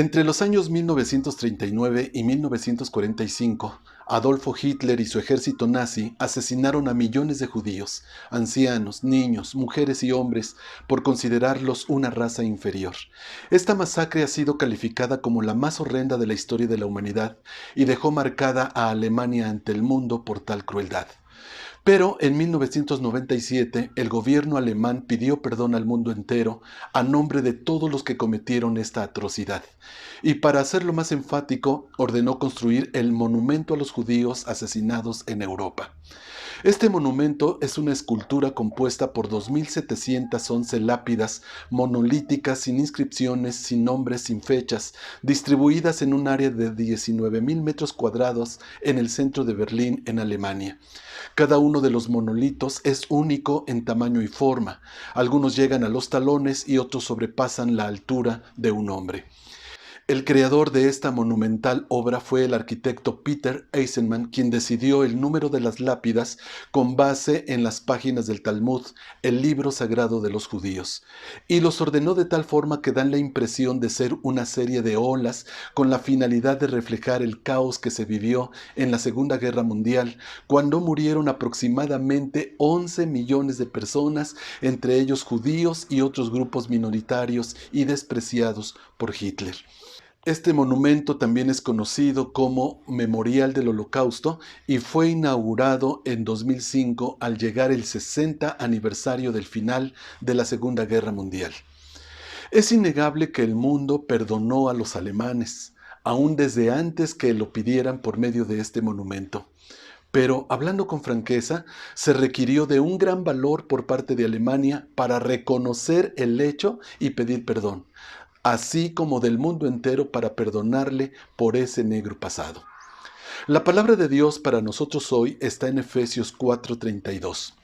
Entre los años 1939 y 1945, Adolfo Hitler y su ejército nazi asesinaron a millones de judíos, ancianos, niños, mujeres y hombres, por considerarlos una raza inferior. Esta masacre ha sido calificada como la más horrenda de la historia de la humanidad y dejó marcada a Alemania ante el mundo por tal crueldad. Pero en 1997 el gobierno alemán pidió perdón al mundo entero a nombre de todos los que cometieron esta atrocidad. Y para hacerlo más enfático, ordenó construir el monumento a los judíos asesinados en Europa. Este monumento es una escultura compuesta por 2.711 lápidas monolíticas sin inscripciones, sin nombres, sin fechas, distribuidas en un área de 19.000 metros cuadrados en el centro de Berlín, en Alemania. Cada uno de los monolitos es único en tamaño y forma. Algunos llegan a los talones y otros sobrepasan la altura de un hombre. El creador de esta monumental obra fue el arquitecto Peter Eisenman, quien decidió el número de las lápidas con base en las páginas del Talmud, el libro sagrado de los judíos, y los ordenó de tal forma que dan la impresión de ser una serie de olas con la finalidad de reflejar el caos que se vivió en la Segunda Guerra Mundial, cuando murieron aproximadamente 11 millones de personas, entre ellos judíos y otros grupos minoritarios y despreciados por Hitler. Este monumento también es conocido como Memorial del Holocausto y fue inaugurado en 2005 al llegar el 60 aniversario del final de la Segunda Guerra Mundial. Es innegable que el mundo perdonó a los alemanes, aún desde antes que lo pidieran por medio de este monumento. Pero, hablando con franqueza, se requirió de un gran valor por parte de Alemania para reconocer el hecho y pedir perdón así como del mundo entero para perdonarle por ese negro pasado. La palabra de Dios para nosotros hoy está en Efesios 4:32.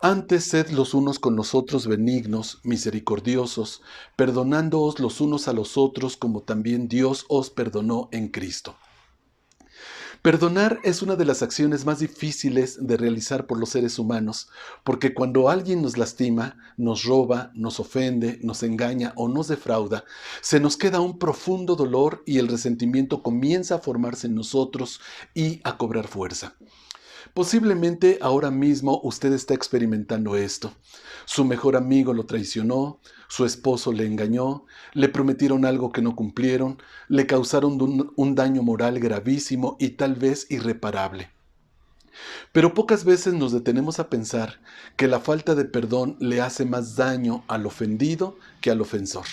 Antes sed los unos con los otros benignos, misericordiosos, perdonándoos los unos a los otros como también Dios os perdonó en Cristo. Perdonar es una de las acciones más difíciles de realizar por los seres humanos, porque cuando alguien nos lastima, nos roba, nos ofende, nos engaña o nos defrauda, se nos queda un profundo dolor y el resentimiento comienza a formarse en nosotros y a cobrar fuerza. Posiblemente ahora mismo usted está experimentando esto. Su mejor amigo lo traicionó, su esposo le engañó, le prometieron algo que no cumplieron, le causaron un, daño moral gravísimo y tal vez irreparable. Pero pocas veces nos detenemos a pensar que la falta de perdón le hace más daño al ofendido que al ofensor.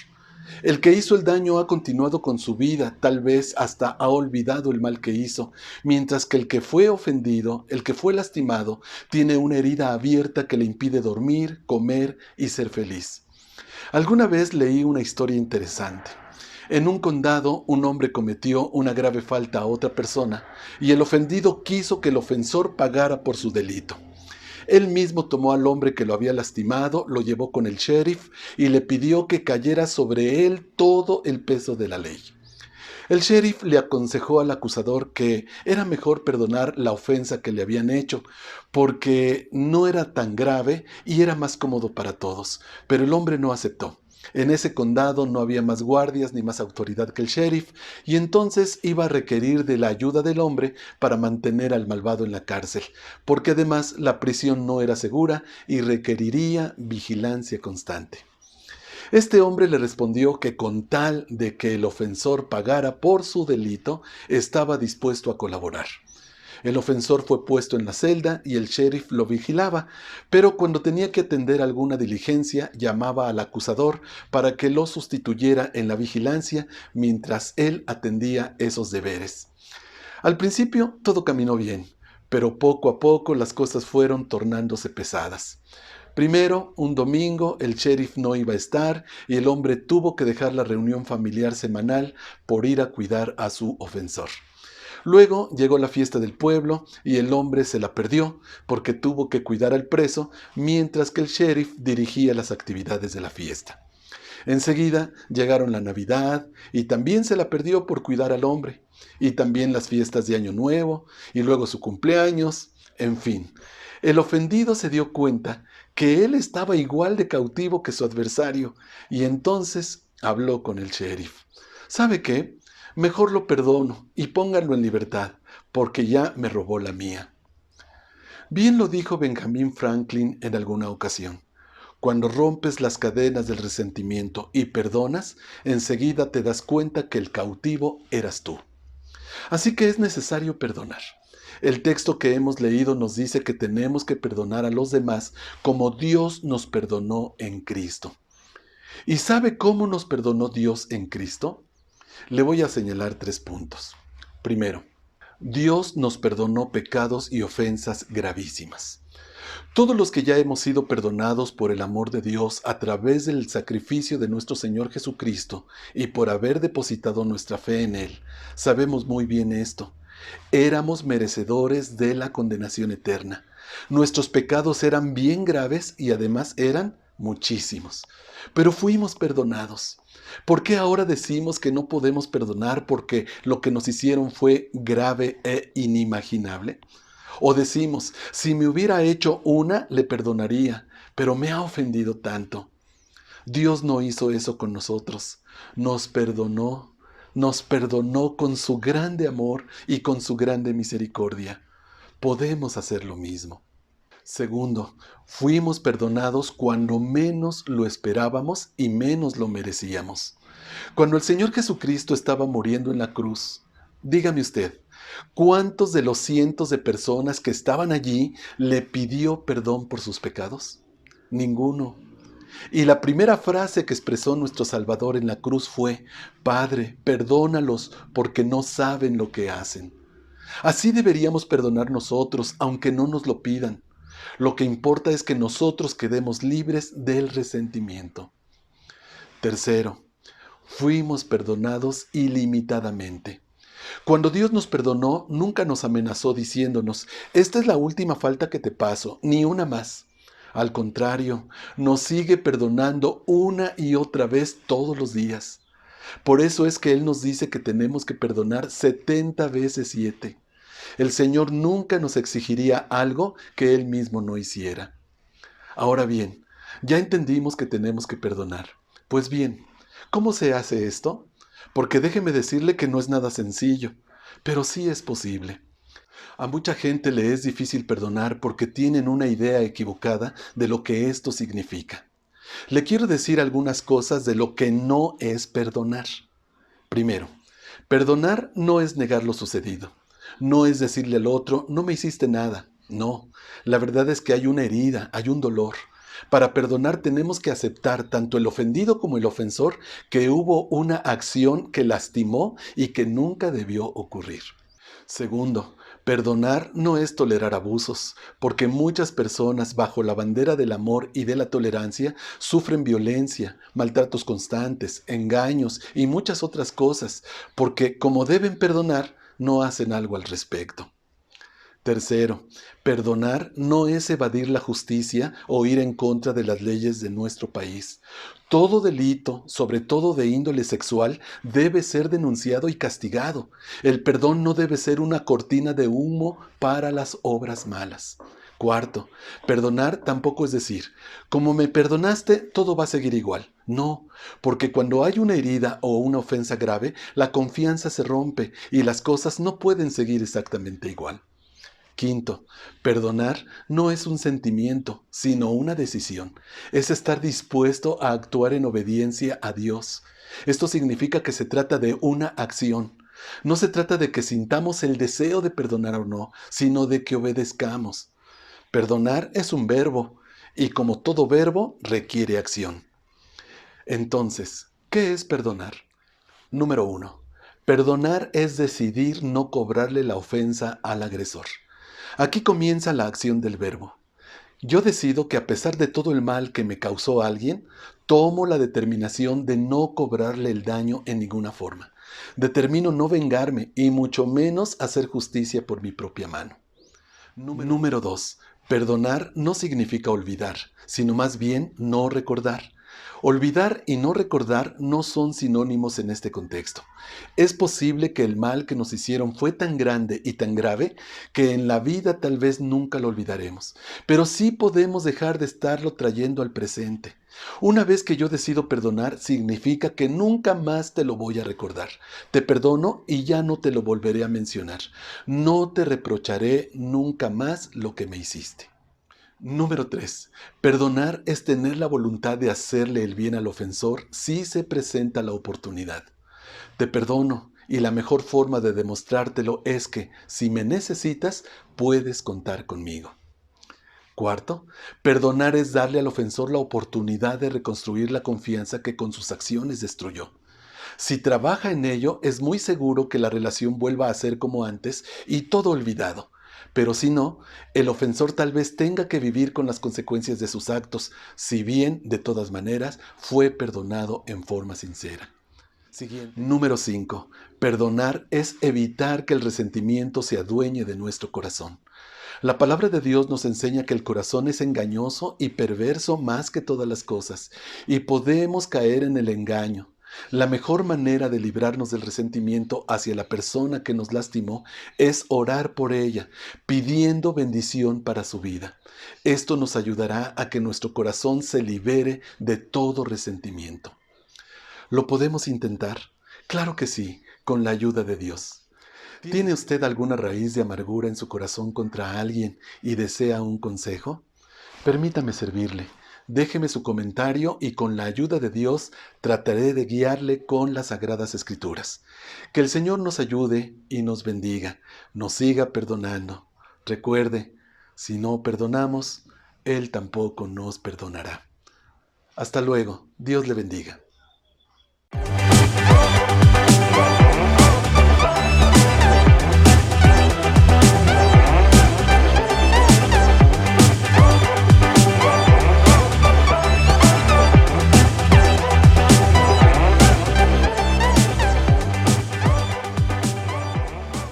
El que hizo el daño ha continuado con su vida, tal vez hasta ha olvidado el mal que hizo, mientras que el que fue ofendido, el que fue lastimado, tiene una herida abierta que le impide dormir, comer y ser feliz. Alguna vez leí una historia interesante. En un condado, un hombre cometió una grave falta a otra persona y el ofendido quiso que el ofensor pagara por su delito. Él mismo tomó al hombre que lo había lastimado, lo llevó con el sheriff y le pidió que cayera sobre él todo el peso de la ley. El sheriff le aconsejó al acusador que era mejor perdonar la ofensa que le habían hecho, porque no era tan grave y era más cómodo para todos, pero el hombre no aceptó. En ese condado no había más guardias ni más autoridad que el sheriff, y entonces iba a requerir de la ayuda del hombre para mantener al malvado en la cárcel, porque además la prisión no era segura y requeriría vigilancia constante. Este hombre le respondió que con tal de que el ofensor pagara por su delito, estaba dispuesto a colaborar. El ofensor fue puesto en la celda y el sheriff lo vigilaba, pero cuando tenía que atender alguna diligencia llamaba al acusador para que lo sustituyera en la vigilancia mientras él atendía esos deberes. Al principio todo caminó bien, pero poco a poco las cosas fueron tornándose pesadas. Primero, un domingo, el sheriff no iba a estar y el hombre tuvo que dejar la reunión familiar semanal por ir a cuidar a su ofensor. Luego llegó la fiesta del pueblo y el hombre se la perdió porque tuvo que cuidar al preso mientras que el sheriff dirigía las actividades de la fiesta. Enseguida llegaron la Navidad y también se la perdió por cuidar al hombre, y también las fiestas de Año Nuevo, y luego su cumpleaños, en fin. El ofendido se dio cuenta que él estaba igual de cautivo que su adversario, y entonces habló con el sheriff. ¿sabe qué? Mejor lo perdono y pónganlo en libertad, porque ya me robó la mía. Bien lo dijo Benjamin Franklin en alguna ocasión. Cuando rompes las cadenas del resentimiento y perdonas, enseguida te das cuenta que el cautivo eras tú. Así que es necesario perdonar. El texto que hemos leído nos dice que tenemos que perdonar a los demás como Dios nos perdonó en Cristo. ¿Y sabe cómo nos perdonó Dios en Cristo? Le voy a señalar tres puntos. Primero, Dios nos perdonó pecados y ofensas gravísimas. Todos los que ya hemos sido perdonados por el amor de Dios a través del sacrificio de nuestro Señor Jesucristo y por haber depositado nuestra fe en Él, sabemos muy bien esto. Éramos merecedores de la condenación eterna. Nuestros pecados eran bien graves y además eran muchísimos. Pero fuimos perdonados. ¿Por qué ahora decimos que no podemos perdonar porque lo que nos hicieron fue grave e inimaginable? O decimos, si me hubiera hecho una, le perdonaría, pero me ha ofendido tanto. Dios no hizo eso con nosotros, nos perdonó, nos perdonó con su grande amor y con su grande misericordia. Podemos hacer lo mismo. Segundo, fuimos perdonados cuando menos lo esperábamos y menos lo merecíamos. Cuando el Señor Jesucristo estaba muriendo en la cruz, dígame usted, ¿cuántos de los cientos de personas que estaban allí le pidió perdón por sus pecados? Ninguno. Y la primera frase que expresó nuestro Salvador en la cruz fue, Padre, perdónalos porque no saben lo que hacen. Así deberíamos perdonar nosotros, aunque no nos lo pidan. Lo que importa es que nosotros quedemos libres del resentimiento. Tercero, fuimos perdonados ilimitadamente. Cuando Dios nos perdonó, nunca nos amenazó diciéndonos, esta es la última falta que te paso, ni una más. Al contrario, nos sigue perdonando una y otra vez todos los días. Por eso es que Él nos dice que tenemos que perdonar 70 veces siete el Señor nunca nos exigiría algo que Él mismo no hiciera. Ahora bien, ya entendimos que tenemos que perdonar. Pues bien, ¿cómo se hace esto? Porque déjeme decirle que no es nada sencillo, pero sí es posible. A mucha gente le es difícil perdonar porque tienen una idea equivocada de lo que esto significa. Le quiero decir algunas cosas de lo que no es perdonar. Primero, perdonar no es negar lo sucedido. No es decirle al otro, no me hiciste nada. No, la verdad es que hay una herida, hay un dolor. Para perdonar tenemos que aceptar tanto el ofendido como el ofensor que hubo una acción que lastimó y que nunca debió ocurrir. Segundo, perdonar no es tolerar abusos, porque muchas personas bajo la bandera del amor y de la tolerancia sufren violencia, maltratos constantes, engaños y muchas otras cosas, porque como deben perdonar, no hacen algo al respecto. Tercero, perdonar no es evadir la justicia o ir en contra de las leyes de nuestro país. Todo delito, sobre todo de índole sexual, debe ser denunciado y castigado. El perdón no debe ser una cortina de humo para las obras malas. Cuarto, perdonar tampoco es decir, como me perdonaste, todo va a seguir igual. No, porque cuando hay una herida o una ofensa grave, la confianza se rompe y las cosas no pueden seguir exactamente igual. Quinto, perdonar no es un sentimiento, sino una decisión. Es estar dispuesto a actuar en obediencia a Dios. Esto significa que se trata de una acción. No se trata de que sintamos el deseo de perdonar o no, sino de que obedezcamos. Perdonar es un verbo y como todo verbo requiere acción. Entonces, ¿qué es perdonar? Número uno, perdonar es decidir no cobrarle la ofensa al agresor. Aquí comienza la acción del verbo. Yo decido que a pesar de todo el mal que me causó alguien, tomo la determinación de no cobrarle el daño en ninguna forma. Determino no vengarme y mucho menos hacer justicia por mi propia mano. Número 2. Perdonar no significa olvidar, sino más bien no recordar. Olvidar y no recordar no son sinónimos en este contexto. Es posible que el mal que nos hicieron fue tan grande y tan grave que en la vida tal vez nunca lo olvidaremos, pero sí podemos dejar de estarlo trayendo al presente. Una vez que yo decido perdonar, significa que nunca más te lo voy a recordar. Te perdono y ya no te lo volveré a mencionar. No te reprocharé nunca más lo que me hiciste. Número 3. Perdonar es tener la voluntad de hacerle el bien al ofensor si se presenta la oportunidad. Te perdono y la mejor forma de demostrártelo es que, si me necesitas, puedes contar conmigo. Cuarto, perdonar es darle al ofensor la oportunidad de reconstruir la confianza que con sus acciones destruyó. Si trabaja en ello, es muy seguro que la relación vuelva a ser como antes y todo olvidado pero si no, el ofensor tal vez tenga que vivir con las consecuencias de sus actos, si bien, de todas maneras, fue perdonado en forma sincera. Siguiente. Número 5. Perdonar es evitar que el resentimiento se adueñe de nuestro corazón. La palabra de Dios nos enseña que el corazón es engañoso y perverso más que todas las cosas, y podemos caer en el engaño. La mejor manera de librarnos del resentimiento hacia la persona que nos lastimó es orar por ella, pidiendo bendición para su vida. Esto nos ayudará a que nuestro corazón se libere de todo resentimiento. ¿Lo podemos intentar? Claro que sí, con la ayuda de Dios. ¿Tiene usted alguna raíz de amargura en su corazón contra alguien y desea un consejo? Permítame servirle. Déjeme su comentario y con la ayuda de Dios trataré de guiarle con las sagradas escrituras. Que el Señor nos ayude y nos bendiga, nos siga perdonando. Recuerde, si no perdonamos, Él tampoco nos perdonará. Hasta luego, Dios le bendiga.